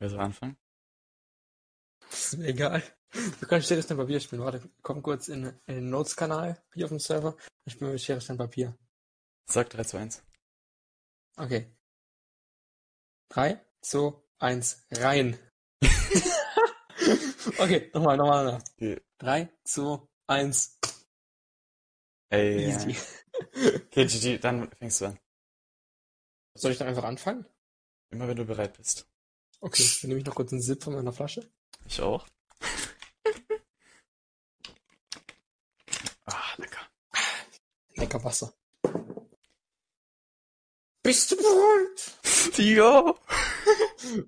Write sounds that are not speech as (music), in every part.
Wer soll anfangen? Ist mir egal. Du kannst Schere, Stein, Papier spielen. Warte, komm kurz in, in den Notes-Kanal hier auf dem Server. Ich spiele mit Schere, Stein, Papier. Sag 3 zu 1. Okay. 3, 2, 1, rein. (laughs) okay, nochmal, nochmal, nochmal. Okay. 3, 2, 1, Ey. easy. Okay, GG, dann fängst du an. Soll ich dann einfach anfangen? Immer wenn du bereit bist. Okay, dann nehme ich noch kurz einen Sip von meiner Flasche. Ich auch. (laughs) ah, lecker. Lecker Wasser. Bist du bereit? (laughs) Ja. (laughs)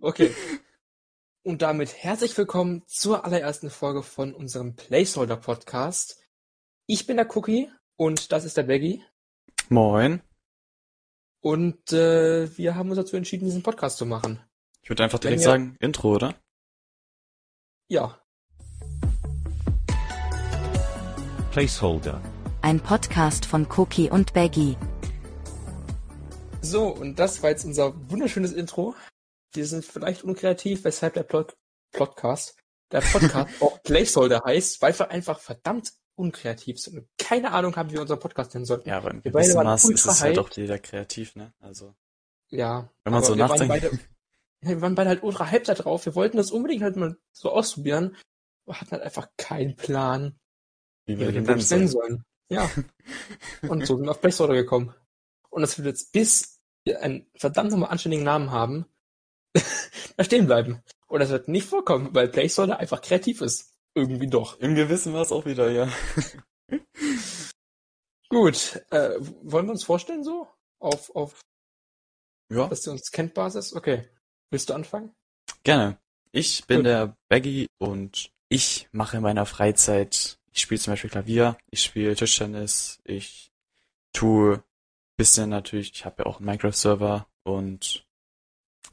Okay. Und damit herzlich willkommen zur allerersten Folge von unserem Placeholder Podcast. Ich bin der Cookie und das ist der Baggy. Moin. Und äh, wir haben uns dazu entschieden, diesen Podcast zu machen. Ich würde einfach direkt sagen, Intro, oder? Ja, Placeholder. Ein Podcast von Cookie und Baggy. so, und das war jetzt unser wunderschönes Intro. Wir sind vielleicht unkreativ, weshalb der Plot Podcast, der Podcast (laughs) auch Placeholder heißt, weil wir einfach verdammt unkreativ sind und keine Ahnung haben, wie wir unseren Podcast nennen sollten. Ja, aber im Wir beide gewissen waren Maß ist es halt auch jeder kreativ, ne? Also, Ja. wenn man aber so wir waren nachdenkt. beide, ja, wir waren beide halt ultra hyped da drauf. Wir wollten das unbedingt halt mal so ausprobieren. Wir hatten halt einfach keinen Plan, wie wir den Wunsch nennen sollen. Ja. (laughs) Und so sind wir auf Placeholder gekommen. Und das wird jetzt, bis wir einen verdammt nochmal anständigen Namen haben, (laughs) da stehen bleiben. Und das wird nicht vorkommen, weil Placeholder einfach kreativ ist. Irgendwie doch. Im gewissen Maß auch wieder, ja. (laughs) Gut, äh, wollen wir uns vorstellen so? Auf, auf, Ja, dass du uns kennt, Basis? Okay. Willst du anfangen? gerne. Ich bin Gut. der Baggy und ich mache in meiner Freizeit, ich spiele zum Beispiel Klavier, ich spiele Tischtennis, ich tue bisschen natürlich, ich habe ja auch einen Minecraft-Server und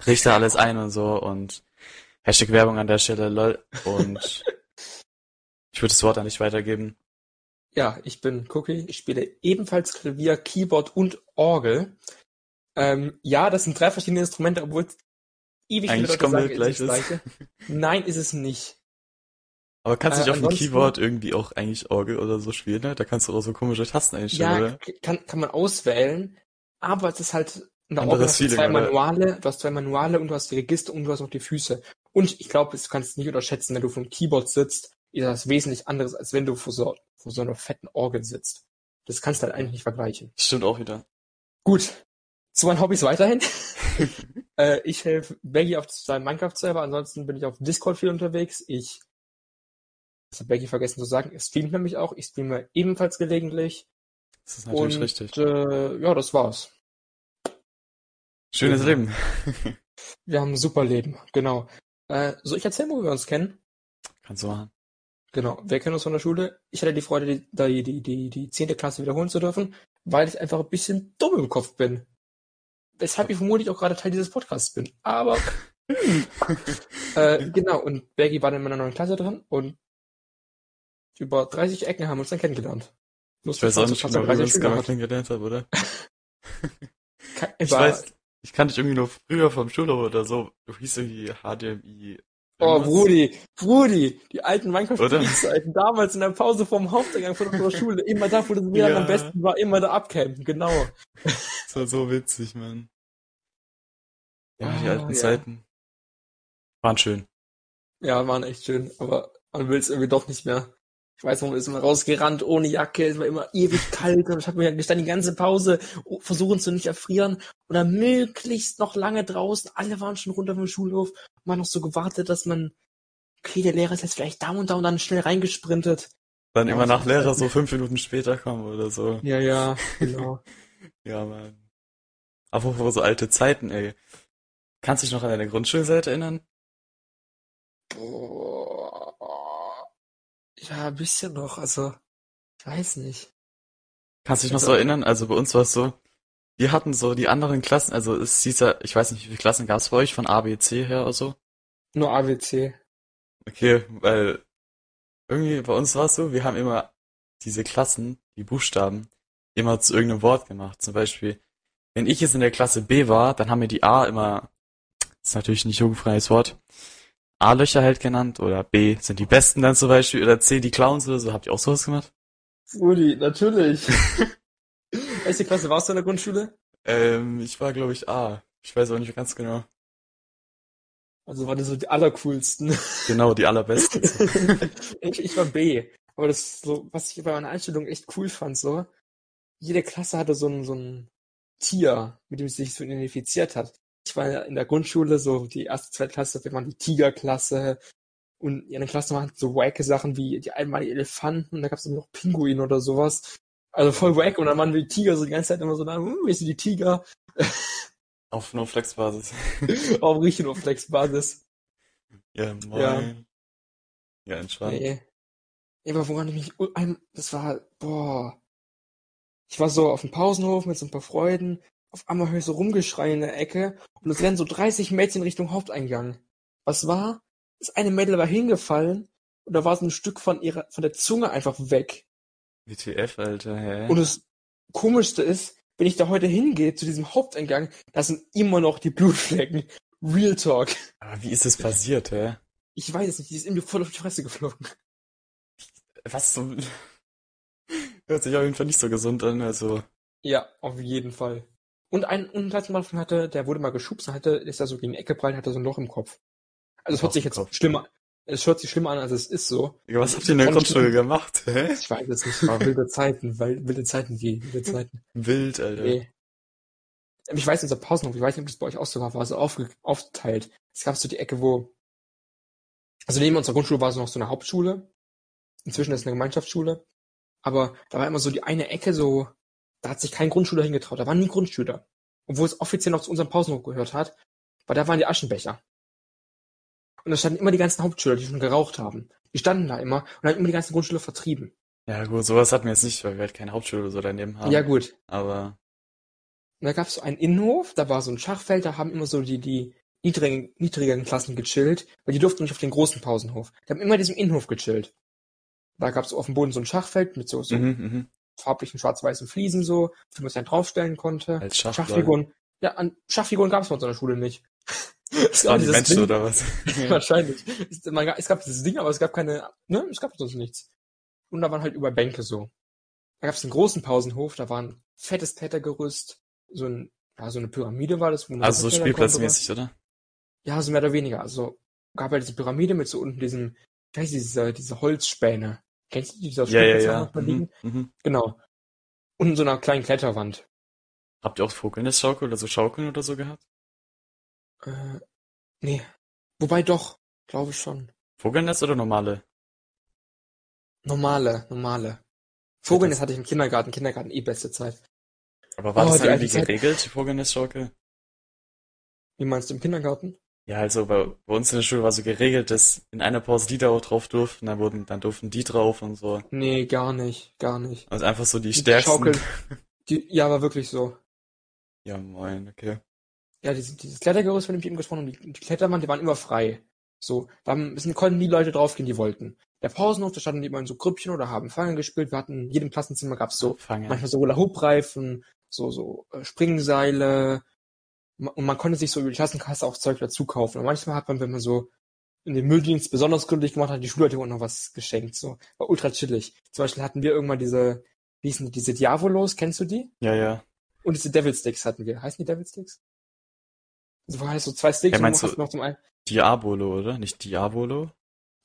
richte alles ein und so und Hashtag Werbung an der Stelle, lol. Und (laughs) ich würde das Wort an dich weitergeben. Ja, ich bin Cookie. Ich spiele ebenfalls Klavier, Keyboard und Orgel. Ähm, ja, das sind drei verschiedene Instrumente, obwohl ewig viele Eigentlich Leute komplett sagen, es ist das gleich gleiche. Nein, ist es nicht. Aber kannst du Äh, nicht auf dem Keyboard irgendwie auch eigentlich Orgel oder so spielen, ne? Da kannst du auch so komische Tasten einstellen, Ja, oder? kann, kann man auswählen, aber es ist halt Anderes Orgel hast du Feeling, zwei oder? Manuale, du hast zwei Manuale und du hast die Register und du hast noch die Füße. Und ich glaube, du kannst es nicht unterschätzen, wenn du vom Keyboard sitzt, ist das wesentlich anderes, als wenn du vor so, vor so einer fetten Orgel sitzt. Das kannst du halt eigentlich nicht vergleichen. Stimmt auch wieder. Gut. Zu meinen Hobbys weiterhin. (laughs) äh, ich helfe Baggy auf seinem Minecraft-Server, ansonsten bin ich auf Discord viel unterwegs. Ich, das hat Baggy vergessen zu sagen, er streamt nämlich auch. Ich streame ebenfalls gelegentlich. Das ist natürlich und richtig. Äh, ja, das war's. Schönes genau. Leben. (laughs) Wir haben ein super Leben, genau. Äh, soll ich erzählen, wo wir uns kennen? Kannst du machen. Genau, wir kennen uns von der Schule. Ich hatte die Freude, die, die, die, die, die 10. Klasse wiederholen zu dürfen, weil ich einfach ein bisschen dumm im Kopf bin. Weshalb ich vermutlich auch gerade Teil dieses Podcasts bin. Aber hm. äh, (laughs) genau, und Bergi war dann in meiner neuen Klasse drin und über 30 Ecken haben wir uns dann kennengelernt. Ich weiß auch nicht genau, wie wir uns gerade kennengelernt haben, oder? (laughs) Ich Ich weiß, ich kannte dich irgendwie nur früher vom Schulhof oder so. Du hieß irgendwie HDMI. Oh. Brudi, Brudi, die alten? Minecraft-Zeiten, damals in der Pause vom Haupteingang von unserer Schule, immer da, wo das WLAN Ja. am besten war, immer da abcampen, genau. Das war so witzig, Mann. Ja, die Ah, alten ja. Zeiten. Waren schön. Ja, waren echt schön, aber man will es irgendwie doch nicht mehr. Ich weiß, man ist immer rausgerannt ohne Jacke, es war immer ewig kalt und ich habe mir gestanden die ganze Pause oh, versuchen zu nicht erfrieren oder möglichst noch lange draußen. Alle waren schon runter vom Schulhof, man noch so gewartet, dass man, okay, der Lehrer ist jetzt vielleicht da und da und dann schnell reingesprintet. Dann Ja, immer nach Lehrer das so fünf Minuten später kommen oder so. Ja, ja, (laughs) genau. Ja, Mann. Apropos so alte Zeiten, ey. Kannst du dich noch an deine Grundschulzeit erinnern? Boah. Ja, ein bisschen noch, also, ich weiß nicht. Kannst du dich noch so erinnern? Also bei uns war es so, wir hatten so die anderen Klassen, also es hieß ja, ich weiß nicht, wie viele Klassen gab es bei euch von A, B, C her oder so? Nur ABC. Okay, weil irgendwie bei uns war es so, wir haben immer diese Klassen, die Buchstaben, immer zu irgendeinem Wort gemacht. Zum Beispiel, wenn ich jetzt in der Klasse B war, dann haben wir die A immer ist natürlich nicht jugendfreies Wort. A-Löcher halt genannt oder B sind die Besten dann zum Beispiel oder C die Clowns oder so. Habt ihr auch sowas gemacht? Rudi, natürlich. (laughs) Welche Klasse warst du in der Grundschule? Ähm, ich war glaube ich A. Ich weiß auch nicht ganz genau. Also waren das so die allercoolsten. Genau, die allerbesten. (laughs) ich, ich war B. Aber das ist so, was ich bei meiner Einstellung echt cool fand, so. Jede Klasse hatte so ein, so ein Tier, mit dem sie sich so identifiziert hat. Ich war in der Grundschule so die erste, zweite Klasse, wir waren die Tigerklasse. Und in der Klasse waren so wacke Sachen wie die einmal Elefanten und da gab es noch Pinguin oder sowas. Also voll wack und dann waren wir die Tiger so die ganze Zeit immer so da, hm, wir sind die Tiger. (laughs) Auf nur Flexbasis. (laughs) Auf richtig nur Flexbasis. Ja, moin. Ja, entspannt. Nee. Ja, aber woran ich mich, das war, boah. Ich war so auf dem Pausenhof mit so ein paar Freunden. Auf einmal höre ich so Rumgeschrei in der Ecke und es rennen so 30 Mädchen Richtung Haupteingang. Was war? Das eine Mädel war hingefallen und da war so ein Stück von ihrer, von der Zunge einfach weg. WTF, Alter, hä? Und das Komischste ist, wenn ich da heute hingehe zu diesem Haupteingang, da sind immer noch die Blutflecken. Real Talk. Aber wie ist das passiert, hä? Ich weiß es nicht, die ist irgendwie voll auf die Fresse geflogen. Was so? (laughs) Hört sich auf jeden Fall nicht so gesund an, also. Ja, auf jeden Fall. Und ein Unplatzmann hatte, der wurde mal geschubst, und hatte, ist da so gegen die Ecke prallt, hatte so ein Loch im Kopf. Also es hört sich jetzt Kopf. schlimmer, es hört sich schlimmer an, als es ist so. Digga, was habt ihr in der Von- Grundschule (laughs) gemacht, hä? Ich weiß es nicht, war wilde Zeiten, weil, wilde Zeiten, die, wilde Zeiten. Wild, Alter. Nee. Ich weiß, unser Pausenhof, ich weiß nicht, ob das bei euch auch so war, war so aufge aufgeteilt. Es gab so die Ecke, wo, also neben unserer Grundschule war so noch so eine Hauptschule. Inzwischen ist es eine Gemeinschaftsschule. Aber da war immer so die eine Ecke so, da hat sich kein Grundschüler hingetraut. Da waren nie Grundschüler. Obwohl es offiziell noch zu unserem Pausenhof gehört hat. Weil da waren die Aschenbecher. Und da standen immer die ganzen Hauptschüler, die schon geraucht haben. Die standen da immer und haben immer die ganzen Grundschüler vertrieben. Ja, gut, sowas hatten wir jetzt nicht, weil wir halt keine Hauptschule oder so daneben haben. Ja gut, Aber, Und da gab es so einen Innenhof, da war so ein Schachfeld, da haben immer so die, die niedrigen, niedrigeren Klassen gechillt, weil die durften nicht auf den großen Pausenhof. Die haben immer in diesem Innenhof gechillt. Da gab es auf dem Boden so ein Schachfeld mit so, so mhm, mhm. Farblichen schwarz-weißen Fliesen so, die man sich dann draufstellen konnte. Als. Schachfiguren. Ja, an Schachfiguren gab es bei uns in der Schule nicht. (laughs) Das waren die Menschen Ding- oder was? (laughs) Wahrscheinlich. Es, man, es gab dieses Ding, aber es gab keine, ne, es gab sonst nichts. Und da waren halt über Bänke so. Da gab es einen großen Pausenhof, da war ein fettes Klettergerüst, so ein, ja, so eine Pyramide war das. Wo man Also so spielplatzmäßig, oder? Ja, so mehr oder weniger. Also gab halt diese Pyramide mit so unten diesem, wie heißt diese, diese Holzspäne. Kennst du die, die auf Ja, ja, Spielplätzen ja. liegen? Mhm, mhm. Genau. Und in so einer kleinen Kletterwand. Habt ihr auch Vogelnestschaukel oder so Schaukeln oder so gehabt? Äh, nee. Wobei doch, glaube ich schon. Vogelnest oder normale? Normale, normale. Vogelnest hatte ich im Kindergarten, Kindergarten eh beste Zeit. Aber war Oh, das irgendwie geregelt, die Vogelnestschaukel? Wie meinst du im Kindergarten? Ja, also bei, bei uns in der Schule war so geregelt, dass in einer Pause die da auch drauf durften, dann wurden, dann durften die drauf und so. Nee, gar nicht, gar nicht. Also einfach so die Die stärksten. Schaukeln. Die, ja, war wirklich so. Ja, moin, okay. Ja, dieses, dieses Klettergerüst, von dem ich eben gesprochen habe, die, die Kletterwand, die waren immer frei. So, da konnten die Leute draufgehen, die wollten. Der Pausenhof, da standen die immer in so Grüppchen oder haben Fangen gespielt. Wir hatten in jedem Klassenzimmer gab's so Fangen. manchmal so Hula-Hoop-Reifen, so, so äh, Springseile. Und man konnte sich so über die Klassenkasse auch Zeug dazu kaufen. Und manchmal hat man, wenn man so in den Mülldienst besonders gründlich gemacht hat, die Schulleute auch noch was geschenkt. So, war ultra chillig. Zum Beispiel hatten wir irgendwann diese, wie hießen die, diese Diavolos, kennst du die? Ja, ja. Und diese Devil Sticks hatten wir. Heißen die Devil Sticks? So heißt so zwei Sticks Ja, und meinst du hast du- noch zum einen. Diabolo, oder? Nicht Diabolo?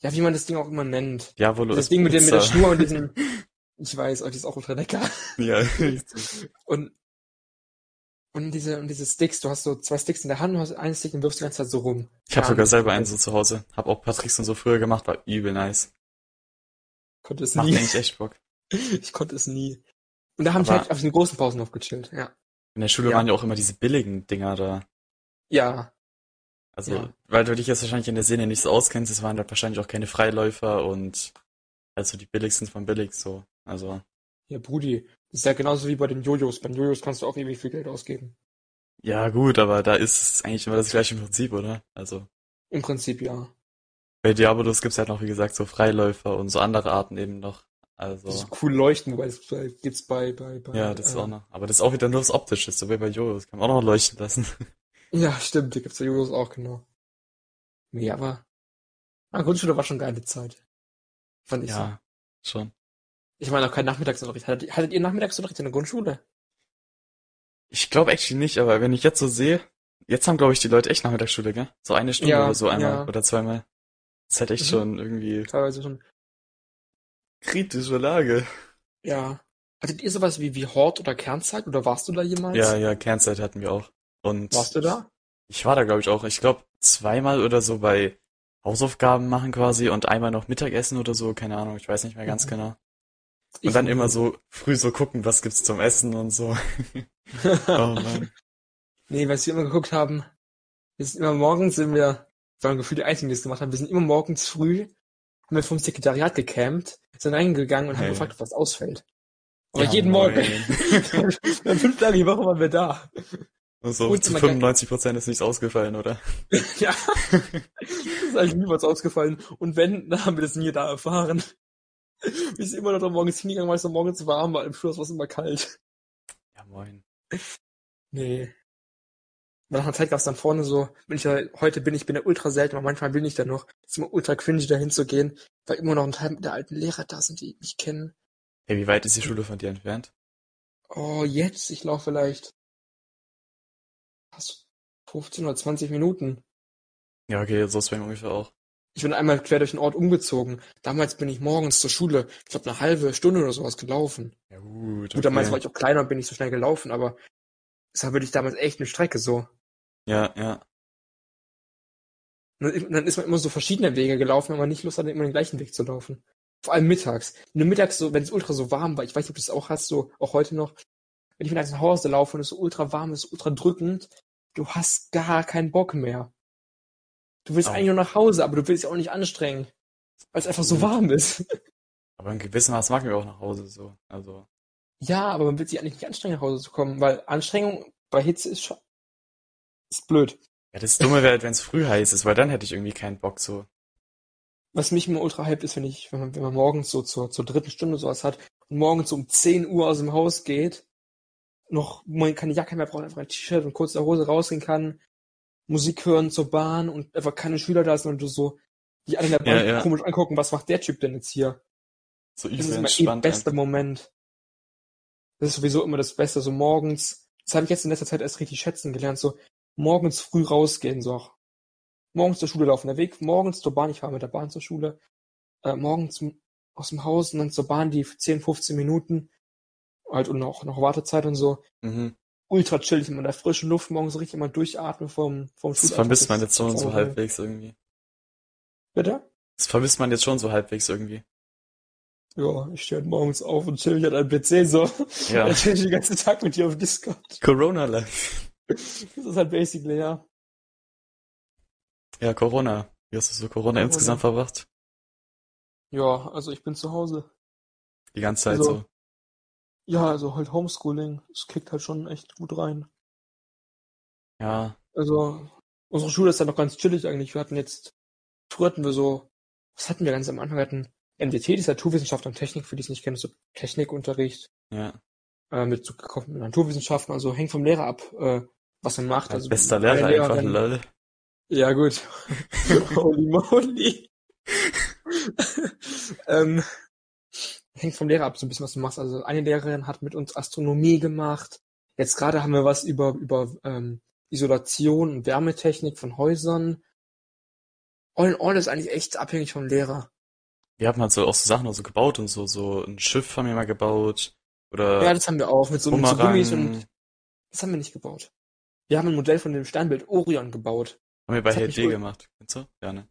Ja, wie man das Ding auch immer nennt. Diabolo Das ist Ding mit, dem, mit der. Schnur und diesem. (laughs) Ich weiß, die ist auch ultra lecker. Ja. (laughs) Und, und diese, und diese Sticks, du hast so zwei Sticks in der Hand, du hast einen Stick und wirfst die ganze Zeit so rum. Ich habe sogar selber einen so zu Hause. Hab auch Patricks und so früher gemacht, war übel nice. Konnte es Macht nie. eigentlich echt Bock. (laughs) Ich konnte es nie. Und da haben wir halt auf den großen Pausenhof gechillt, ja. In der Schule Ja. waren ja auch immer diese billigen Dinger da. Ja, Also, Ja. weil du dich jetzt wahrscheinlich in der Szene nicht so auskennst, es waren da wahrscheinlich auch keine Freiläufer und also die billigsten von billig so. Also, ja, Brudi. Das ist ja genauso wie bei den Jojos. Bei den Jojos kannst du auch ewig viel Geld ausgeben. ja gut, aber da ist es eigentlich immer das gleiche Prinzip, oder? Also, Im Prinzip ja. bei Diabolos gibt's halt noch, wie gesagt, so Freiläufer und so andere Arten eben noch. Also, Das ist cool leuchten, wobei das äh, gibt's bei, bei, bei. ja, das ist äh, auch noch. Aber das ist auch wieder nur das Optische, so wie bei Jojos, kann man auch noch leuchten lassen. (laughs) Ja, stimmt, die gibt's bei Julius auch, genau. Nee, aber ah, Grundschule war schon eine geile Zeit. Fand ich so. Ja, schon. Ich meine auch kein Nachmittagsunterricht. Hattet, hattet ihr Nachmittagsunterricht in der Grundschule? Ich glaube actually nicht, aber wenn ich jetzt so sehe, jetzt haben glaube ich die Leute echt Nachmittagsschule, gell? So eine Stunde Ja, oder so einmal ja. oder zweimal. Das ist halt echt Mhm. schon irgendwie Teilweise schon. kritische Lage. Ja. Hattet ihr sowas wie, wie Hort oder Kernzeit oder warst du da jemals? Ja, ja, Kernzeit hatten wir auch. Und Warst du da? ich war da glaube ich auch. Ich glaube zweimal oder so bei Hausaufgaben machen quasi und einmal noch Mittagessen oder so, keine Ahnung, ich weiß nicht mehr ganz Mhm. genau. Und dann immer so früh so gucken, was gibt's zum Essen und so. (laughs) Oh Mann. Nee, was wir immer geguckt haben, wir sind immer morgens, sind wir, wir waren gefühlt die Einzigen, die das gemacht haben, wir sind immer morgens früh, haben wir vom Sekretariat gecampt, sind reingegangen und haben Hey. gefragt, ob was ausfällt. Aber Ja, jeden moin. Morgen. (laughs) Dann fünf Tage die Woche waren wir da. Und so Und zu immer 95 Prozent ist nichts ausgefallen, oder? (laughs) Ja. Das ist eigentlich nie was ausgefallen. Und wenn, dann haben wir das nie da erfahren. (laughs) Wir sind immer noch morgens hingegangen, weil es morgens warm war. Im Schluss war es immer kalt. Ja, moin. Nee. Nach einer Zeit gab es dann vorne so, wenn ich ja, heute bin ich bin ja ultra selten, aber manchmal bin ich da noch. Es ist immer ultra cringy, da hinzugehen, weil immer noch ein Teil der alten Lehrer da sind, die mich kennen. Hey, wie weit ist die Schule von dir entfernt? Oh, jetzt, ich laufe vielleicht was, 15 oder 20 Minuten. Ja, okay, so ist bei mir ungefähr auch. Ich bin einmal quer durch den Ort umgezogen. Damals bin ich morgens zur Schule, ich glaube eine halbe Stunde oder sowas gelaufen. Ja, gut. Gut, damals okay. war ich auch kleiner und bin nicht so schnell gelaufen, aber es war wirklich damals echt eine Strecke so. Ja, ja. Und dann ist man immer so verschiedene Wege gelaufen, wenn man nicht Lust hatte, immer den gleichen Weg zu laufen. Vor allem mittags. Du mittags so, wenn es ultra so warm war, ich weiß nicht, ob du das auch hast, so auch heute noch, wenn ich mittags nach Hause laufe und es so ultra warm ist, ultra drückend, du hast gar keinen Bock mehr. Du willst Au. eigentlich nur nach Hause, aber du willst dich auch nicht anstrengen, weil es einfach so Gut. warm ist. (laughs) Aber in gewissem Maß mag wir auch nach Hause so. Also, Ja, aber man will sich eigentlich nicht anstrengen, nach Hause zu kommen, weil Anstrengung bei Hitze ist schon, ist blöd. ja, das Dumme wäre halt, wenn es früh heiß ist, weil dann hätte ich irgendwie keinen Bock so. Was mich immer ultra hypt ist, wenn ich, wenn man, wenn man morgens so zur, zur dritten Stunde sowas hat und morgens um 10 Uhr aus dem Haus geht, noch, man keine Jacke mehr braucht, einfach ein T-Shirt und kurze Hose rausgehen kann, Musik hören zur Bahn und einfach keine Schüler da sind und du so, die alle in der Bahn Ja, ja. komisch angucken, was macht der Typ denn jetzt hier? So Das übel ist immer eh bester einfach. Moment. Das ist sowieso immer das Beste, so morgens. Das habe ich jetzt in letzter Zeit erst richtig schätzen gelernt, so morgens früh rausgehen, so auch. Morgens zur Schule laufen, der Weg morgens zur Bahn, ich fahre mit der Bahn zur Schule, äh, morgens aus dem Haus und dann zur Bahn die 10, 15 Minuten, halt und noch, noch Wartezeit und so. Mhm. Ultra chillig, in der frischen Luft morgens richtig mal durchatmen vom, vom Das Schulalltag. vermisst man Das jetzt schon so halbwegs irgendwie. Bitte? Das vermisst man jetzt schon so halbwegs irgendwie. Ja, ich stehe halt morgens auf und chill mich halt am PC so. Ja. (laughs) Dann chill ich den ganzen Tag mit dir auf Discord. Corona Life. Das ist halt basically, ja. Ja, Corona. Wie hast du so Corona, Corona. insgesamt verbracht? Ja, also ich bin zu Hause. Die ganze Zeit Also- so. Ja, also halt Homeschooling, es kickt halt schon echt gut rein. Ja. Also, unsere Schule ist dann noch ganz chillig eigentlich. Wir hatten jetzt, früher hatten wir so, was hatten wir ganz am Anfang? Wir hatten MDT, die ist Naturwissenschaft und Technik, für die es nicht kennen, so Technikunterricht, Ja. äh, mit so gekoppelten Naturwissenschaften, also hängt vom Lehrer ab, äh, was man macht. Als Also, bester meine Lehrer einfach, lol. Ja, gut. (laughs) Holy moly. (laughs) ähm, hängt vom Lehrer ab, so ein bisschen, was du machst. Also eine Lehrerin hat mit uns Astronomie gemacht. Jetzt gerade haben wir was über, über ähm, Isolation und Wärmetechnik von Häusern. All in all ist eigentlich echt abhängig vom Lehrer. Wir haben halt so auch so Sachen auch so gebaut und so, so ein Schiff haben wir mal gebaut. Oder ja, das haben wir auch mit so, mit so. Gummis und das haben wir nicht gebaut. Wir haben ein Modell von dem Sternbild Orion gebaut. haben wir bei wohl- gemacht. Kennst du? Ja, ne?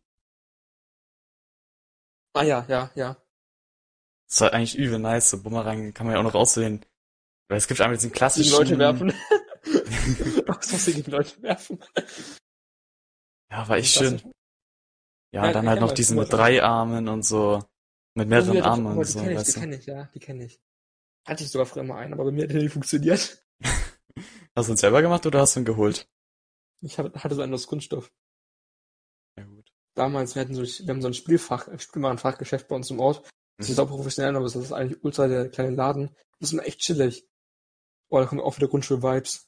Ah ja, ja, ja. Das war eigentlich übel nice. So Bumerang kann man ja auch noch aussehen. Weil es gibt einmal diesen klassischen... Leute werfen. (laughs) Was muss ich gegen Leute werfen? Ja, war echt schön. Ja, Ja, dann halt noch diesen mit drei Armen und so. Mit mehreren Oh, ja, Armen und die so, kenn ich, weißt die kenne ich, ja, die kenne ich. Hatte ich sogar früher mal einen, aber bei mir hat der nie funktioniert. (laughs) Hast du ihn selber gemacht oder hast du ihn geholt? Ich hatte so einen aus Kunststoff. Ja, gut. Damals, wir hatten so, wir haben so ein Spielfach, ein Spielwarenfachgeschäft bei uns im Ort. Das ist auch professionell, aber das ist eigentlich ultra der kleine Laden. Das ist immer echt chillig. Oh, da kommen auch wieder Grundschul-Vibes.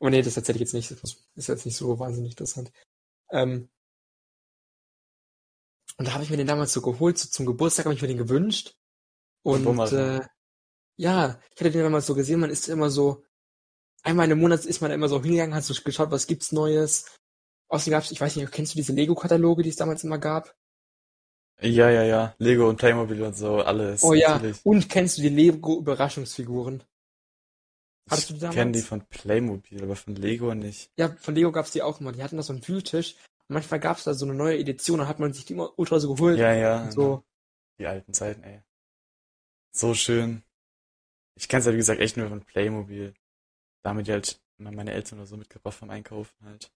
Aber nee, das erzähle ich jetzt nicht. Das ist jetzt nicht so wahnsinnig interessant. Ähm, und da habe ich mir den damals so geholt, so zum Geburtstag habe ich mir den gewünscht. Und äh, ja, ich hatte den damals so gesehen, man ist immer so, einmal im Monat ist man immer so hingegangen, hat so geschaut, was gibt's Neues. Außerdem gab's, ich weiß nicht, kennst du diese Lego-Kataloge, die es damals immer gab? Ja, ja, ja. Lego und Playmobil und so, alles. Oh ja, natürlich. und kennst du die Lego-Überraschungsfiguren? Hattest du die Ich damals? kenne die von Playmobil, aber von Lego nicht. Ja, von Lego gab's die auch immer. Die hatten da so einen Wühltisch. Und manchmal gab's da so eine neue Edition, dann hat man sich die immer ultra so geholt. Ja, ja. So. Die alten Zeiten, ey. So schön. Ich kenn's ja, wie gesagt, echt nur von Playmobil. Damit die halt meine Eltern oder so mitgebracht vom Einkaufen halt.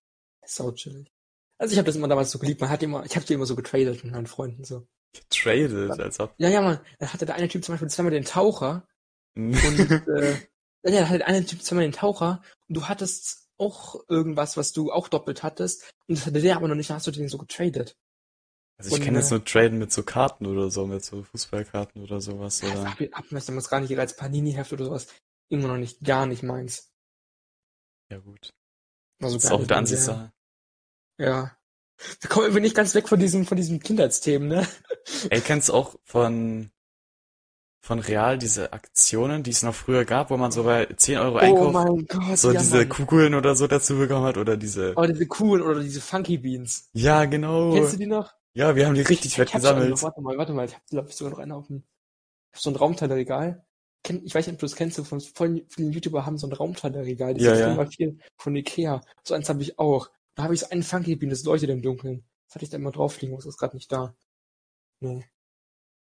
Sau chillig. Also ich habe das immer damals so geliebt. Man hat immer, ich habe die immer so getradet mit meinen Freunden so. Getradet, als ob. Ja, ja, man. Dann hatte der eine Typ zum Beispiel zweimal den Taucher und äh, (laughs) ja, der hatte der eine Typ zweimal den Taucher und du hattest auch irgendwas, was du auch doppelt hattest und das hatte der aber noch nicht, dann hast du den so getradet. Also ich kenne jetzt äh, nur Traden mit so Karten oder so, mit so Fußballkarten oder sowas. Das Oder? hab ich hab das damals gar nicht als Panini-Heft oder sowas. Immer noch nicht, gar nicht meins. Ja gut. Also Das ist auch nicht der meins, Ansichtssache. Ja. Wir kommen irgendwie nicht ganz weg von diesem, von diesem Kindheitsthemen, ne? Ey, kennst du auch von, von Real diese Aktionen, die es noch früher gab, wo man so bei 10 Euro Oh einkauft, mein Gott, so ja, diese Mann. Kugeln oder so dazu bekommen hat oder diese. Oh, diese coolen oder diese Funky Beans. Ja, genau. Kennst du die noch? Ja, wir haben die richtig fett ich schon gesammelt. noch, warte mal, warte mal, ich hab, glaube ich, sogar noch eine auf dem, ich hab so ein Raumteilerregal. Ich weiß nicht, ob du das kennst, so von vielen YouTuber haben so ein Raumteilerregal, die Ja, sind ja. 4 mal 4 von Ikea. So eins habe ich auch. Da habe ich so einen Funky Bean, das leuchtet im Dunkeln. Das hatte ich da immer drauf liegen, aber es ist gerade nicht da. Nee.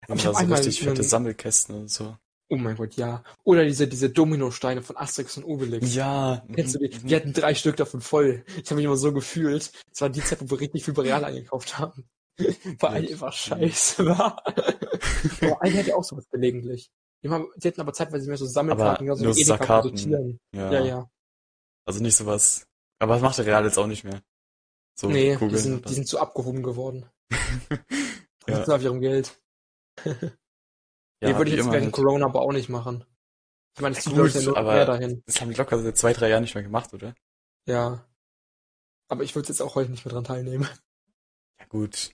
Und ich da hab so einmal richtig fette Sammelkästen und so. Oh mein Gott, ja. Oder diese, diese Dominosteine von Asterix und Obelix. Ja. Kennst du die? mhm. Die hatten drei Stück davon voll. Ich habe mich immer so gefühlt. Es war die Zeit, wo wir richtig viel Real eingekauft haben. (laughs) Weil einfach scheiße war. (laughs) Aber eine hätte auch sowas gelegentlich. Die, haben, die hätten aber zeitweise mehr so Sammelkarten, Aber so nur Sackkarten. Sortieren. Ja. Ja, ja. Also nicht sowas. Aber das macht der Real jetzt auch nicht mehr. So nee, die sind, die sind zu abgehoben geworden. Die (laughs) ja, sitzen auf ihrem Geld. (laughs) ja, nee, würde ich jetzt während halt. Corona aber auch nicht machen. Ich meine, es Ja, Leute gut, ja nur aber- mehr dahin. Das haben die locker seit zwei, drei Jahren nicht mehr gemacht, oder? Ja. Aber ich würde jetzt auch heute nicht mehr dran teilnehmen. Ja, gut.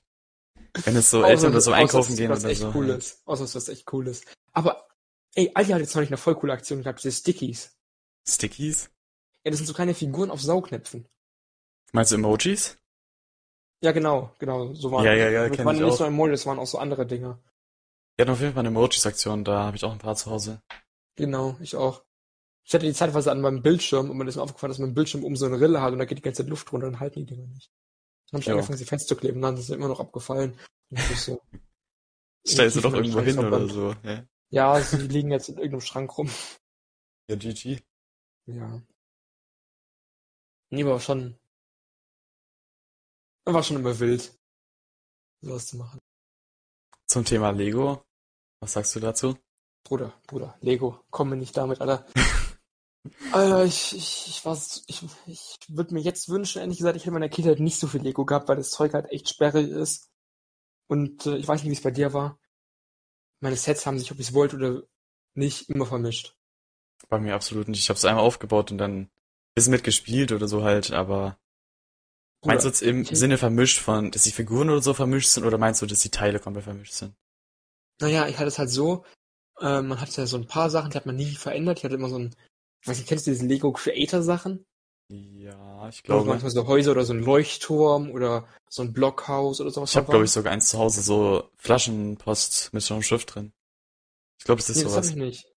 Wenn es so Eltern oder so einkaufen gehen was oder echt so. cool halt. ist. Außer es was echt cool ist. Aber, ey, Aldi hat jetzt neulich eine voll coole Aktion gehabt, diese Stickies. Stickies? Ja, das sind so kleine Figuren auf Saugnäpfen. Meinst du Emojis? Ja, genau, genau, so waren Ja, ja, ja, das kenn waren ich nicht auch. nur Emojis, das waren auch so andere Dinger. Wir hatten auf jeden Fall eine Emojis-Aktion, da habe ich auch ein paar zu Hause. Genau, ich auch. Ich hatte die zeitweise an meinem Bildschirm und mir ist mir aufgefallen, dass mein Bildschirm um so eine Rille hat und da geht die ganze Zeit Luft runter und halten die Dinger nicht. Dann habe ich Ja. angefangen, sie festzukleben, dann ist sie immer noch abgefallen. Und so. (laughs) Stellst du doch irgendwo hin oder so. Ja, Ja, sie liegen jetzt in irgendeinem Schrank rum. ja GG. Ja. Nee, aber schon. War schon immer wild, sowas zu machen. Zum Thema Lego. Was sagst du dazu? Bruder, Bruder, Lego, komm mir nicht damit, Alter. (laughs) Alter, ich, ich, ich was, ich, ich würde mir jetzt wünschen, ehrlich gesagt, ich hätte in meiner Kindheit nicht so viel Lego gehabt, weil das Zeug halt echt sperrig ist. Und äh, ich weiß nicht, wie es bei dir war. Meine Sets haben sich, ob ich es wollte oder nicht, immer vermischt. Bei mir absolut nicht. Ich habe es einmal aufgebaut und dann bisschen mitgespielt oder so halt, aber Bruder, meinst du jetzt im Sinne vermischt von, dass die Figuren oder so vermischt sind oder meinst du, dass die Teile komplett vermischt sind? Naja, ich hatte es halt so, äh, man hatte ja so ein paar Sachen, die hat man nie verändert. Ich hatte immer so ein, ich weiß nicht, kennst du diese Lego Creator Sachen? Ja, ich glaube. manchmal so Häuser oder so ein Leuchtturm oder so ein Blockhaus oder sowas. Ich habe, glaube ich, sogar eins zu Hause, so Flaschenpost mit so einem Schiff drin. Ich glaube, es ist Nee, das habe sowas. ich nicht.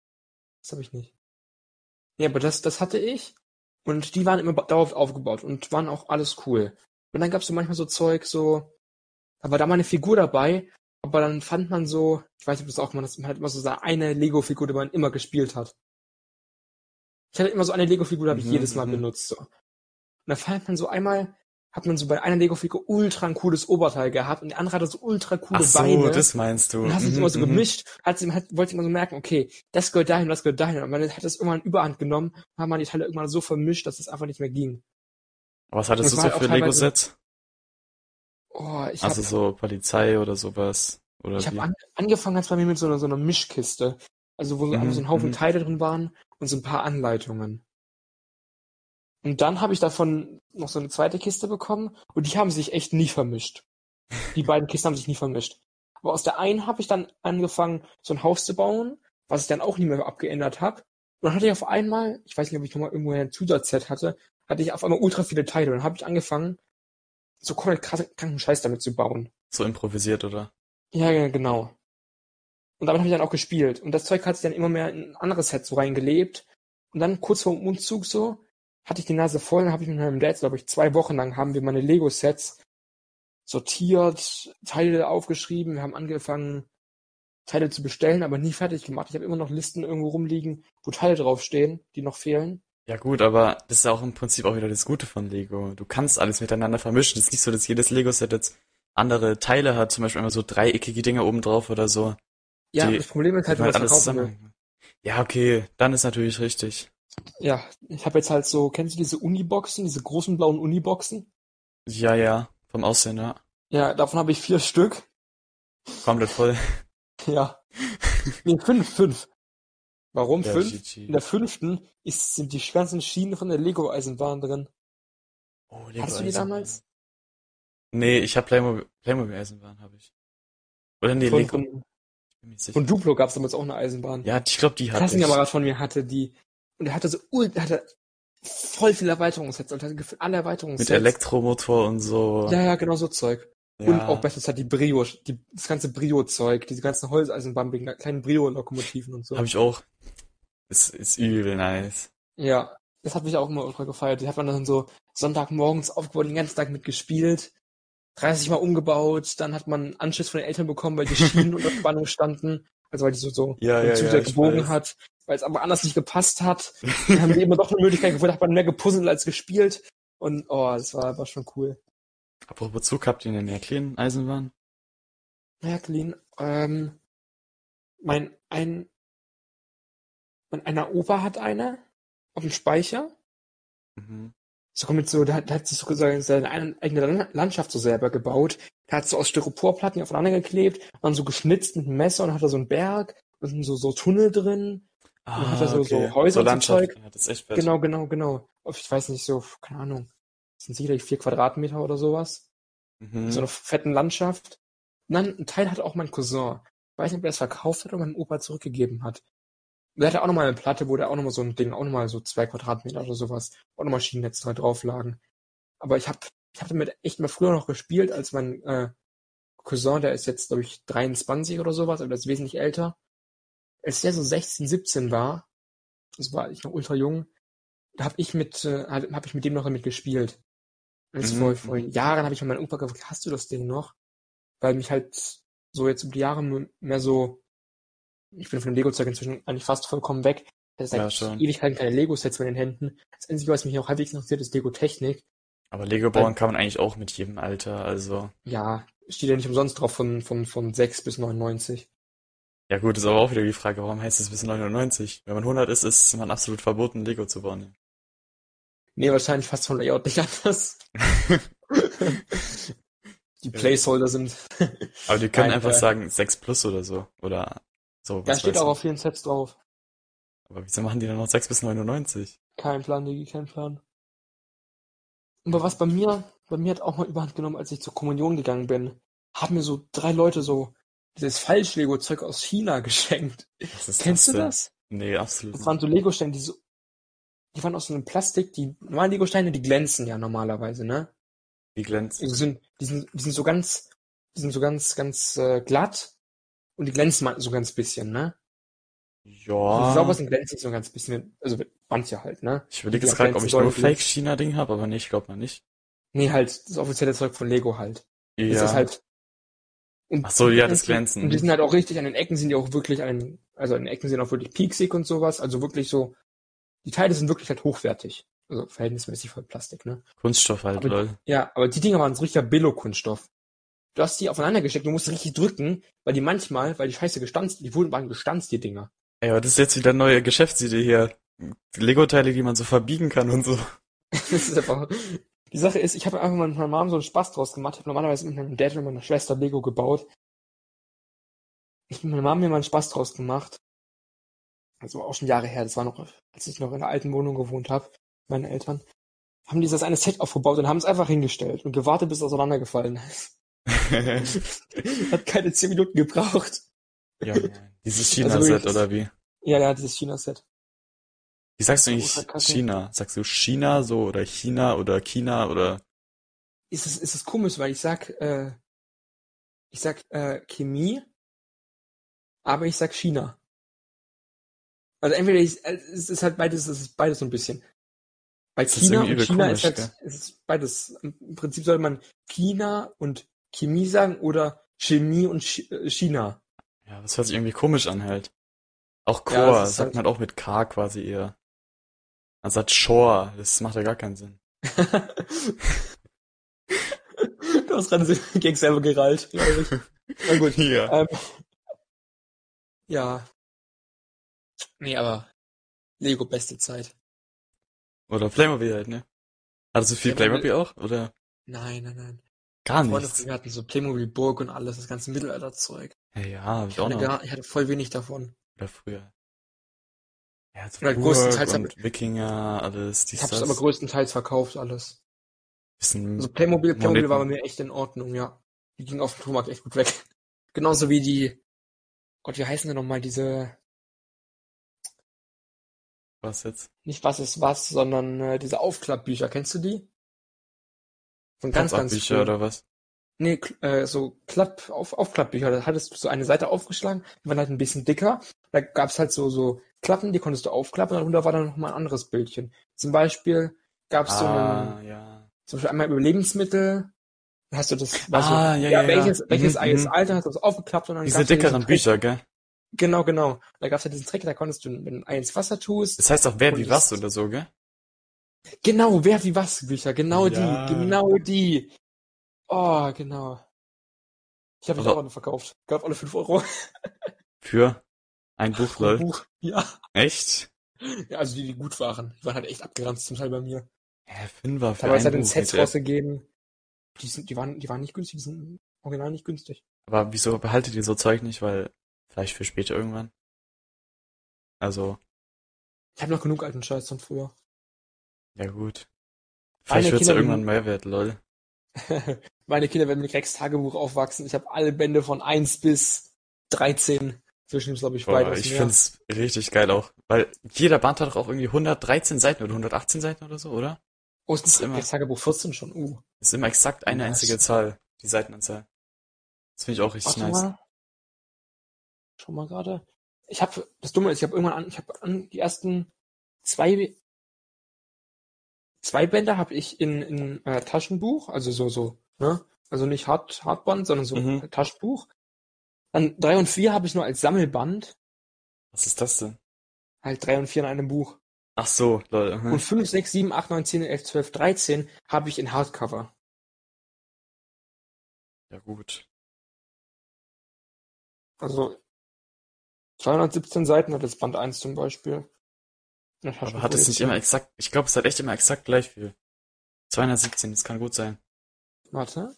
Das habe ich nicht. Ja, aber das, das hatte ich. Und die waren immer darauf aufgebaut und waren auch alles cool. Und dann gab's so manchmal so Zeug, so, da war da mal eine Figur dabei, aber dann fand man so, ich weiß nicht, ob das auch mal, das man hat immer so eine Lego-Figur, die man immer gespielt hat. Ich hatte immer so eine Lego-Figur, die habe ich Mhm, jedes Mal mhm. benutzt. So. Und da fand man so einmal, hat man so bei einer Lego-Figur ultra ein cooles Oberteil gehabt und der andere hatte so ultra coole Ach so, Beine. das meinst du. Und hast es Mhm, immer so mhm. gemischt, hat sie, hat, wollte immer so merken, okay, das gehört dahin, das gehört dahin. Und man hat das irgendwann überhand genommen, hat man die Teile irgendwann so vermischt, dass es einfach nicht mehr ging. Aber was hattest Das du so für Lego-Sets? Oh, ich Also habe so Polizei oder sowas? Oder ich hab wie? an, angefangen hat's bei mir mit so einer, so einer Mischkiste. Also wo so, Mhm, so ein Haufen mhm. Teile drin waren und so ein paar Anleitungen. Und dann habe ich davon noch so eine zweite Kiste bekommen und die haben sich echt nie vermischt. Die (laughs) beiden Kisten haben sich nie vermischt. Aber aus der einen habe ich dann angefangen, so ein Haus zu bauen, was ich dann auch nie mehr abgeändert habe. Und dann hatte ich auf einmal, ich weiß nicht, ob ich nochmal irgendwo ein Zusatzset hatte, hatte ich auf einmal ultra viele Teile. Und dann habe ich angefangen, so komplett kranken Scheiß damit zu bauen. So improvisiert, oder? Ja, ja, genau. Und damit habe ich dann auch gespielt. Und das Zeug hat sich dann immer mehr in ein anderes Set so reingelebt. Und dann kurz vor dem Umzug so, hatte ich die Nase voll, dann habe ich mit meinem Dad, glaube ich, zwei Wochen lang haben wir meine Lego-Sets sortiert, Teile aufgeschrieben, wir haben angefangen, Teile zu bestellen, aber nie fertig gemacht. Ich habe immer noch Listen irgendwo rumliegen, wo Teile draufstehen, die noch fehlen. Ja gut, aber das ist ja auch im Prinzip auch wieder das Gute von Lego. Du kannst alles miteinander vermischen. Es ist nicht so, dass jedes Lego-Set jetzt andere Teile hat, zum Beispiel immer so dreieckige Dinger oben drauf oder so. Ja, Die- das Problem ist halt, wenn man man alles zusammen. Ja, okay, dann ist natürlich richtig. Ja, ich habe jetzt halt so, kennst du diese Uniboxen, diese großen blauen Uniboxen? Ja, ja, vom Aussehen, ja. Ja, davon habe ich vier Stück. Komplett voll. (laughs) Ja. Nee, fünf, fünf. Warum Ja, fünf? GG. In der fünften ist, sind die ganzen Schienen von der Lego-Eisenbahn drin. Oh, Lego Hattest du die damals? Nee, ich hab Playmobil, Playmobil Eisenbahn habe ich. Oder nee, Von, Lego. von, von Duplo gab's damals auch eine Eisenbahn. Ja, ich glaube, die hatte ich. Klassenkamerad von mir hatte die. Und er hatte so, er hatte voll viele Erweiterungssets und hatte gefühlt alle Erweiterungssets. Mit Elektromotor und so. Ja, ja, genau so Zeug. Ja. Und auch besser hat die Brio, die, das ganze Brio-Zeug, diese ganzen der kleinen Brio-Lokomotiven und so. Habe ich auch. Ist, ist übel nice. Ja, das hat mich auch immer ultra gefeiert. Die hat man dann so Sonntagmorgens aufgebaut, den ganzen Tag mitgespielt, 30 Mal umgebaut, dann hat man Anschiss von den Eltern bekommen, weil die Schienen (laughs) unter Spannung standen, also weil die so, so Ja, ja, zu ja, gebogen weiß. hat, weil es aber anders nicht gepasst hat. Dann haben die immer doch eine Möglichkeit gefunden, hat man mehr gepuzzelt als gespielt. Und oh, das war, war schon cool. Apropos Zug, habt ihr eine Märklin Eisenbahn? Jacqueline, ähm, mein ein mein einer Opa hat eine auf dem Speicher. Mhm. So kommt so, der hat, der hat sich so seine, eigene Lan- Landschaft so selber gebaut. Der hat so aus Styroporplatten aufeinander geklebt, dann so geschnitzt mit einem Messer und hat da so einen Berg und so, so Tunnel drin. dann hat er so- so Häuser und so Landschaft. Zeug. Ja, das ist echt fett. Genau, genau, genau. Ich weiß nicht, so, keine Ahnung. Das sind sicherlich vier Quadratmeter oder sowas. Mhm. So eine fetten Landschaft. Und dann ein Teil hat auch mein Cousin. Ich weiß nicht, ob er es verkauft hat oder meinem Opa zurückgegeben hat. Der hatte auch nochmal eine Platte, wo der auch nochmal so ein Ding, auch nochmal so zwei Quadratmeter oder sowas, auch nochmal Schienennetz da drauf lagen. Aber ich habe ich hab damit echt mal früher noch gespielt, als mein äh, Cousin, der ist jetzt, glaube ich, 23 oder sowas, aber der ist wesentlich älter. Als der so 16, 17 war, das war ich noch ultra jung, da habe ich mit, äh, habe ich mit dem noch damit gespielt. Jetzt Mhm, vor, vor. Jahren habe ich von meinem Opa gefragt, hast du das Ding noch? Weil mich halt so jetzt über die Jahre mehr so, ich bin von dem Lego-Zeug inzwischen eigentlich fast vollkommen weg. Das ist Ja, eigentlich schon. Ewigkeiten keine Lego-Sets mehr in den Händen. Das Einzige, was mich noch halbwegs interessiert, ist Lego-Technik. Aber Lego bauen kann man eigentlich auch mit jedem Alter, also. Ja, steht ja nicht umsonst drauf von, von, von 6 bis 99. Ja gut, ist aber auch wieder die Frage, warum heißt es bis 99? Wenn man 100 ist, ist man absolut verboten, Lego zu bauen. Nee, wahrscheinlich fast von Layout nicht anders. (laughs) die Placeholder sind. Aber die können (laughs) Nein, einfach äh, sagen 6 plus oder so. Oder so. Da was steht weiß auch auf vielen Sets drauf. Aber wieso machen die dann noch 6 bis 99? Kein Plan, Digi, kein Plan. Aber was bei mir, bei mir hat auch mal überhand genommen, als ich zur Kommunion gegangen bin, haben mir so drei Leute so dieses Falsch-Lego-Zeug aus China (laughs) geschenkt. Kennst du denn? das? Nee, absolut Das waren so Lego-Steine, die so, die waren aus so einem Plastik, die normalen Lego-Steine, die glänzen ja normalerweise, ne? Die glänzt. Die sind, die sind, die sind so ganz, die sind so ganz, ganz äh, glatt und die glänzen mal so ganz bisschen, ne? Also die Ja. sauber sind, glänzen so ganz bisschen, also manche halt, ne? Ich überlege jetzt gerade, ob ich nur. Fake-China-Ding habe, aber nee, ich glaube mal nicht. Nee, halt, das offizielle Zeug von Lego halt. Das Ja. ist halt. Und Ach so, ja, das Glänzen. Und die sind halt auch richtig, an den Ecken sind die auch wirklich an den, also an den Ecken sind auch wirklich pieksig und sowas, also wirklich so, die Teile sind wirklich halt hochwertig. Also verhältnismäßig voll Plastik, ne? Kunststoff halt, Aber- lol. Ja, aber die Dinger waren so richtiger Billo-Kunststoff. Du hast die aufeinander gesteckt, du musst richtig drücken, weil die manchmal, weil die Scheiße gestanzt, die wurden waren gestanzt, die Dinger. Ey, aber das ist jetzt wieder eine neue Geschäftsidee hier. Lego-Teile, die man so verbiegen kann und so. (laughs) Das ist einfach, die Sache ist, ich habe einfach mal mit meiner Mom so einen Spaß draus gemacht. Habe normalerweise mit meinem Dad und meiner Schwester Lego gebaut. Ich habe mit meiner Mom mir mal einen Spaß draus gemacht. War auch schon Jahre her. Das war noch, als ich noch in der alten Wohnung gewohnt habe, meine Eltern. haben die das eine Set aufgebaut und haben es einfach hingestellt und gewartet, bis es auseinandergefallen ist. (laughs) Hat keine zehn Minuten gebraucht. ja, dieses (laughs) Also China-Set wirklich- oder wie? Ja, ja, dieses China-Set. Wie sagst du eigentlich. China? Sagst du China so oder China oder China oder Ist es, ist es komisch, weil ich sag, äh, ich sag äh, Chemie, aber ich sag China. Also entweder ich, äh, es ist halt beides, es ist beides so ein bisschen. Ist China und China komisch, ist halt, es ist beides. Im Prinzip sollte man China und Chemie sagen oder Chemie und äh, China. Ja, das hört sich irgendwie komisch an halt. Auch Ja, Chor das ist sagt halt- man auch mit K quasi eher. Man sagt Shore, das macht ja gar keinen Sinn. (laughs) du hast gerade gegen selber gerallt, glaube ich. Na gut. (laughs) Ja. Ähm, ja. Nee, aber Lego beste Zeit. Oder Playmobil halt, ne? Hattest du viel Playmobil- Playmobil auch? Oder Nein, nein, nein. Gar Freunde nichts? mir hatten so Playmobil Burg und alles, das ganze Mittelalterzeug. Ja, ja, hab ich Ich auch hatte, noch. gar, ich hatte voll wenig davon. Oder früher. Ja, so Oder größtenteils und Wikinger, alles, dies, Ich habe es das. aber größtenteils verkauft, alles. Bisschen, Also Playmobil, Playmobil Moneten. war bei mir echt in Ordnung, ja. Die ging auf dem Flohmarkt echt gut weg. (laughs) Genauso wie die, Gott, wie heißen denn nochmal diese, was jetzt? nicht was ist was, sondern äh, diese Aufklappbücher, kennst du die? Von ganz, ganz früh. oder was? Nee, äh, so Klapp, auf, Aufklappbücher. Da hattest du so eine Seite aufgeschlagen, die waren halt ein bisschen dicker. Da gab's halt so, so Klappen, die konntest du aufklappen und darunter war dann nochmal ein anderes Bildchen. Zum Beispiel gab's so Ah, einen, ja. zum Beispiel einmal über Lebensmittel. Da hast du das, so, Ah, ja, ja, ja. welches, welches Mhm, mhm. alt, dann hast du das aufgeklappt und dann Diese ja dickeren. Bücher, gell? Genau, genau. Da gab's ja diesen Trick, da konntest du, wenn du ein Ei ins Wasser tust. Das heißt auch wer Und wie was oder so, gell? Genau, wer wie was Bücher, genau Ja. die, genau die. Oh, genau. Ich habe mich Aber- auch noch verkauft. Gab alle 5 Euro. (laughs) Für ein Buch, Pro lol. Buch. Ja. Echt? ja, also die, die gut waren. Die waren halt echt abgeranzt zum Teil bei mir. Hä, Fünfer für Teilweise ein hat in Buch. Sets nicht, ey. rausgegeben. Die sind, die waren, die waren nicht günstig, die sind original nicht günstig. Aber wieso behaltet ihr so Zeug nicht? Weil, vielleicht für später irgendwann? Also, Ich habe noch genug alten Scheiß von früher. Ja gut. Vielleicht wird's ja irgendwann mehr wert, lol. (laughs) Meine Kinder werden mit Rex Tagebuch aufwachsen. Ich habe alle Bände von 1 bis 13. Zwischen uns, glaube ich, Boah, beides ich mehr. find's richtig geil auch. Weil jeder Band hat doch auch irgendwie 113 Seiten oder 118 Seiten oder so, oder? Oh, ist ist immer- Rex Tagebuch 14 schon. Uh. Ist immer exakt eine einzige Zahl, die Seitenanzahl. Das finde ich auch richtig Warte nice. mal. Schau mal gerade. Ich habe das Dumme ist, ich habe irgendwann an, ich habe an die ersten zwei zwei Bände habe ich in in äh, Taschenbuch, also so so, ne? Also nicht Hard Hardband, sondern so Mhm. Taschenbuch. Dann drei und vier habe ich nur als Sammelband, Was ist das denn? halt drei und vier in einem Buch. Ach so, lol. mhm. Und fünf, sechs, sieben, acht, neun, zehn, elf, zwölf, dreizehn habe ich in Hardcover. Ja gut. Also 217 Seiten hat das Band 1 zum Beispiel. Aber hat es nicht immer exakt, ich glaube, es hat echt immer exakt gleich viel. 217, das kann gut sein. Warte.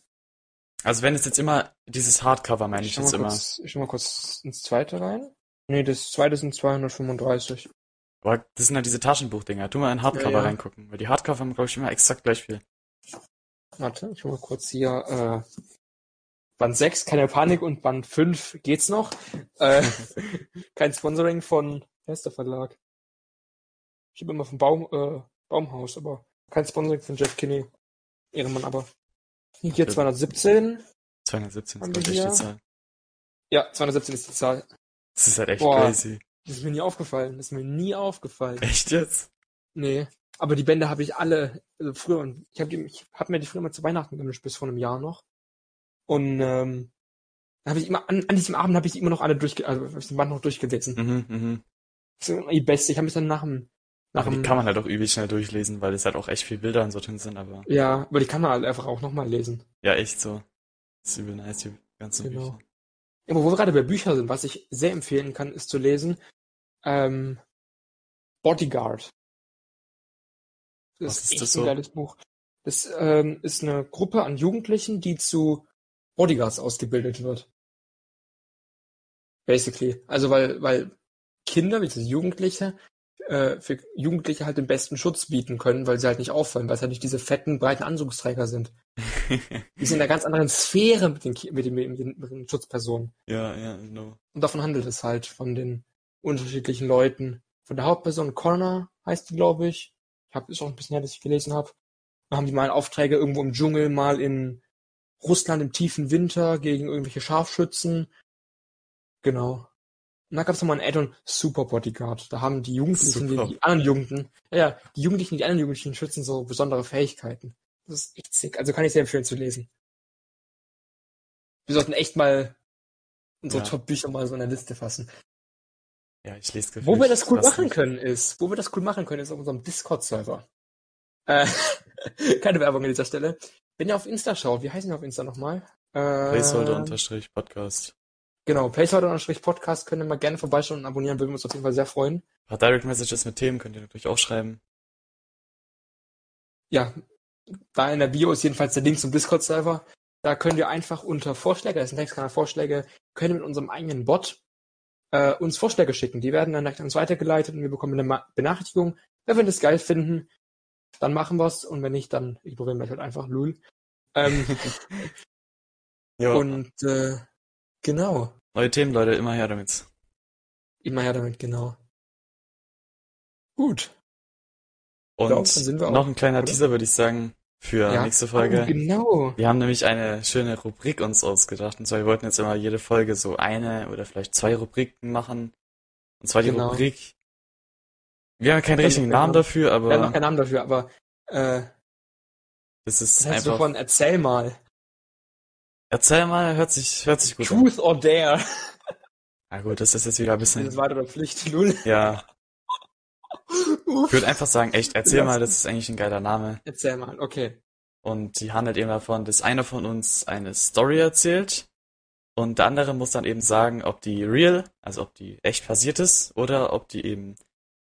Also wenn es jetzt immer dieses Hardcover meine ich schau jetzt immer. kurz, ich schau mal kurz ins zweite rein. Nee, das zweite sind 235. Aber das sind halt diese Taschenbuchdinger. Tu mal in Hardcover Ja, ja. reingucken. Weil die Hardcover haben, glaube ich, immer exakt gleich viel. Warte, ich schau mal kurz hier. Äh, Band 6, keine Panik und Band 5 geht's noch. Äh, (laughs) kein Sponsoring von, der Verlag? Ich habe immer vom Baum, äh, Baumhaus, aber kein Sponsoring von Jeff Kinney. Ehrenmann aber. Hier Okay. 217. 217 Haben ist wir glaube ich die Zahl. Ja, 217 ist die Zahl. Das ist halt echt Boah. crazy. Das ist mir nie aufgefallen. Das ist mir nie aufgefallen. Echt jetzt? Nee. Aber die Bände habe ich alle, also früher, und ich habe hab mir die früher mal zu Weihnachten gewünscht, bis vor einem Jahr noch. Und ähm, habe ich immer, an, an diesem Abend habe ich die immer noch alle durchge, also hab ich den Band noch durchgelesen. Mhm, mhm. Das ist immer die beste. Ich habe mich dann nach dem, nach Aber die kann man halt auch übel schnell durchlesen, weil es halt auch echt viel Bilder und so drin sind, aber ja, aber die kann man halt einfach auch nochmal lesen. ja, echt so. Das ist übel nice, die ganzen Genau. Bücher. Ja, aber wo wir gerade bei Büchern sind, was ich sehr empfehlen kann, ist zu lesen, ähm, Bodyguard. Das Was ist ist das ein so? geiles Buch. Das ähm, ist eine Gruppe an Jugendlichen, die zu Bodyguards ausgebildet wird. Basically. Also weil, weil Kinder, wie Jugendliche, äh, für Jugendliche halt den besten Schutz bieten können, weil sie halt nicht auffallen, weil es halt nicht diese fetten, breiten Anzugsträger sind. (laughs) Die sind in einer ganz anderen Sphäre mit den, mit den, mit den, mit den Schutzpersonen. ja, ja, genau. Und davon handelt es halt, von den unterschiedlichen Leuten. Von der Hauptperson Connor heißt die, glaube ich. Ich habe ist auch ein bisschen her, dass ich gelesen habe. Da haben die mal Aufträge irgendwo im Dschungel, mal in Russland im tiefen Winter gegen irgendwelche Scharfschützen. Genau. Und da gab es nochmal ein Add-on Super Bodyguard. Da haben die Jugendlichen, die, die anderen Jugendlichen, ja, die Jugendlichen, die anderen Jugendlichen schützen so besondere Fähigkeiten. Das ist echt sick. Also kann ich sehr empfehlen zu lesen. Wir sollten echt mal unsere Ja. Top-Bücher mal so in der Liste fassen. Ja, ich lese Wo wir das cool machen nicht. können ist, wo wir das cool machen können, ist auf unserem Discord-Server. Äh, (laughs) keine Werbung an dieser Stelle. Wenn ihr auf Insta schaut, wie heißen wir auf Insta nochmal? Äh, Placeholder-Podcast. Genau, Placeholder-Podcast könnt ihr mal gerne vorbeischauen und abonnieren, würden wir uns auf jeden Fall sehr freuen. Ein Direct Messages mit Themen könnt ihr natürlich auch schreiben. Ja, da in der Bio ist jedenfalls der Link zum Discord-Server. Da könnt ihr einfach unter Vorschläge, das ist ein Textkanal Vorschläge, könnt ihr mit unserem eigenen Bot äh, uns Vorschläge schicken. Die werden dann direkt an uns weitergeleitet und wir bekommen eine Benachrichtigung. Wenn wir das geil finden, dann machen wir's und wenn nicht, dann ignorieren wir halt einfach Lul. Ähm, (laughs) Ja, und äh, genau, neue Themen, Leute, immer her damit. immer her damit, genau. Gut. Und glaub, dann sind wir noch auch, ein kleiner oder? Teaser würde ich sagen für Ja. nächste Folge. Oh, genau. Wir haben nämlich eine schöne Rubrik uns ausgedacht. Und zwar, wir wollten jetzt immer jede Folge so eine oder vielleicht zwei Rubriken machen. Und zwar die Genau. Rubrik. Wir haben keinen richtigen Namen dafür, Wir haben noch aber keinen Namen dafür, aber äh, das ist das heißt so einfach. von erzähl mal. Erzähl mal, hört sich, hört sich gut an. Truth or Dare. (laughs) Na gut, das ist jetzt wieder ein Das ist bisschen. weiter der Pflicht, Lul. Ja, (laughs) ich würde einfach sagen, echt, erzähl mal, das ist eigentlich ein geiler Name. Erzähl mal, okay. Und die handelt eben davon, dass einer von uns eine Story erzählt und der andere muss dann eben sagen, ob die real, also ob die echt passiert ist oder ob die eben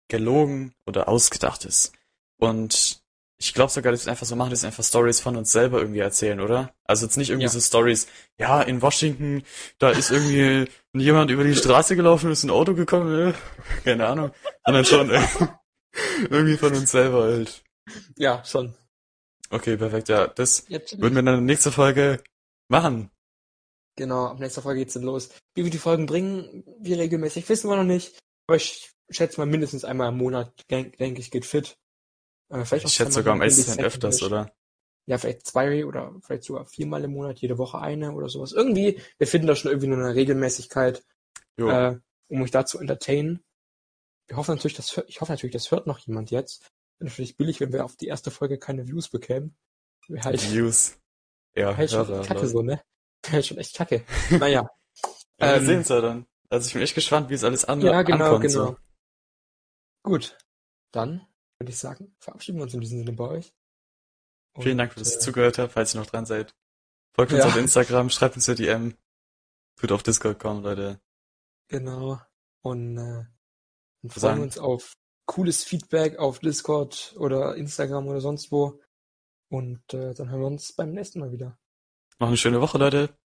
gelogen oder ausgedacht ist. Und ich glaube sogar, dass wir es einfach so machen, dass wir einfach Stories von uns selber irgendwie erzählen, oder? Also jetzt nicht irgendwie Ja. so Stories, ja, in Washington, da ist irgendwie jemand über die Straße gelaufen, ist ein Auto gekommen, äh, (laughs) keine Ahnung, sondern schon äh, (laughs) irgendwie von uns selber halt. Ja, schon. Okay, perfekt, ja, das Jetzt würden wir dann in der nächsten Folge machen. Genau, ab nächster Folge geht's dann los. Wie wir die Folgen bringen, wie regelmäßig, wissen wir noch nicht. Aber ich schätze mal mindestens einmal im Monat, denke denk ich, geht fit. Äh, vielleicht Ich schätze sogar am ehesten öfters, oder? Ja, vielleicht zwei oder vielleicht sogar viermal im Monat, jede Woche eine oder sowas. Irgendwie, wir finden da schon irgendwie eine Regelmäßigkeit, Jo. äh, um euch da zu entertainen. Wir hoffen natürlich, das hört, ich hoffe natürlich, das hört noch jemand jetzt. Wäre natürlich billig, wenn wir auf die erste Folge keine Views bekämen. Wäre halt, Views. Ja, halt schon echt kacke so, ne? Wäre schon echt kacke. Naja. (laughs) Ja, wir Ähm, sehen's ja dann. Also ich bin echt gespannt, wie es alles an Ja, genau, ankommt. genau. So. Gut. Dann würde ich sagen, verabschieden wir uns in diesem Sinne bei euch. Vielen Und, Dank, dass ihr äh, zugehört habt, falls ihr noch dran seid. Folgt uns Ja. auf Instagram, schreibt uns eine DM. Tut auf Discord kommen, Leute. Genau. Und äh, wir freuen uns auf cooles Feedback auf Discord oder Instagram oder sonst wo. Und äh, dann hören wir uns beim nächsten Mal wieder. Noch eine schöne Woche, Leute.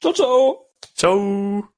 Ciao, ciao! Ciao!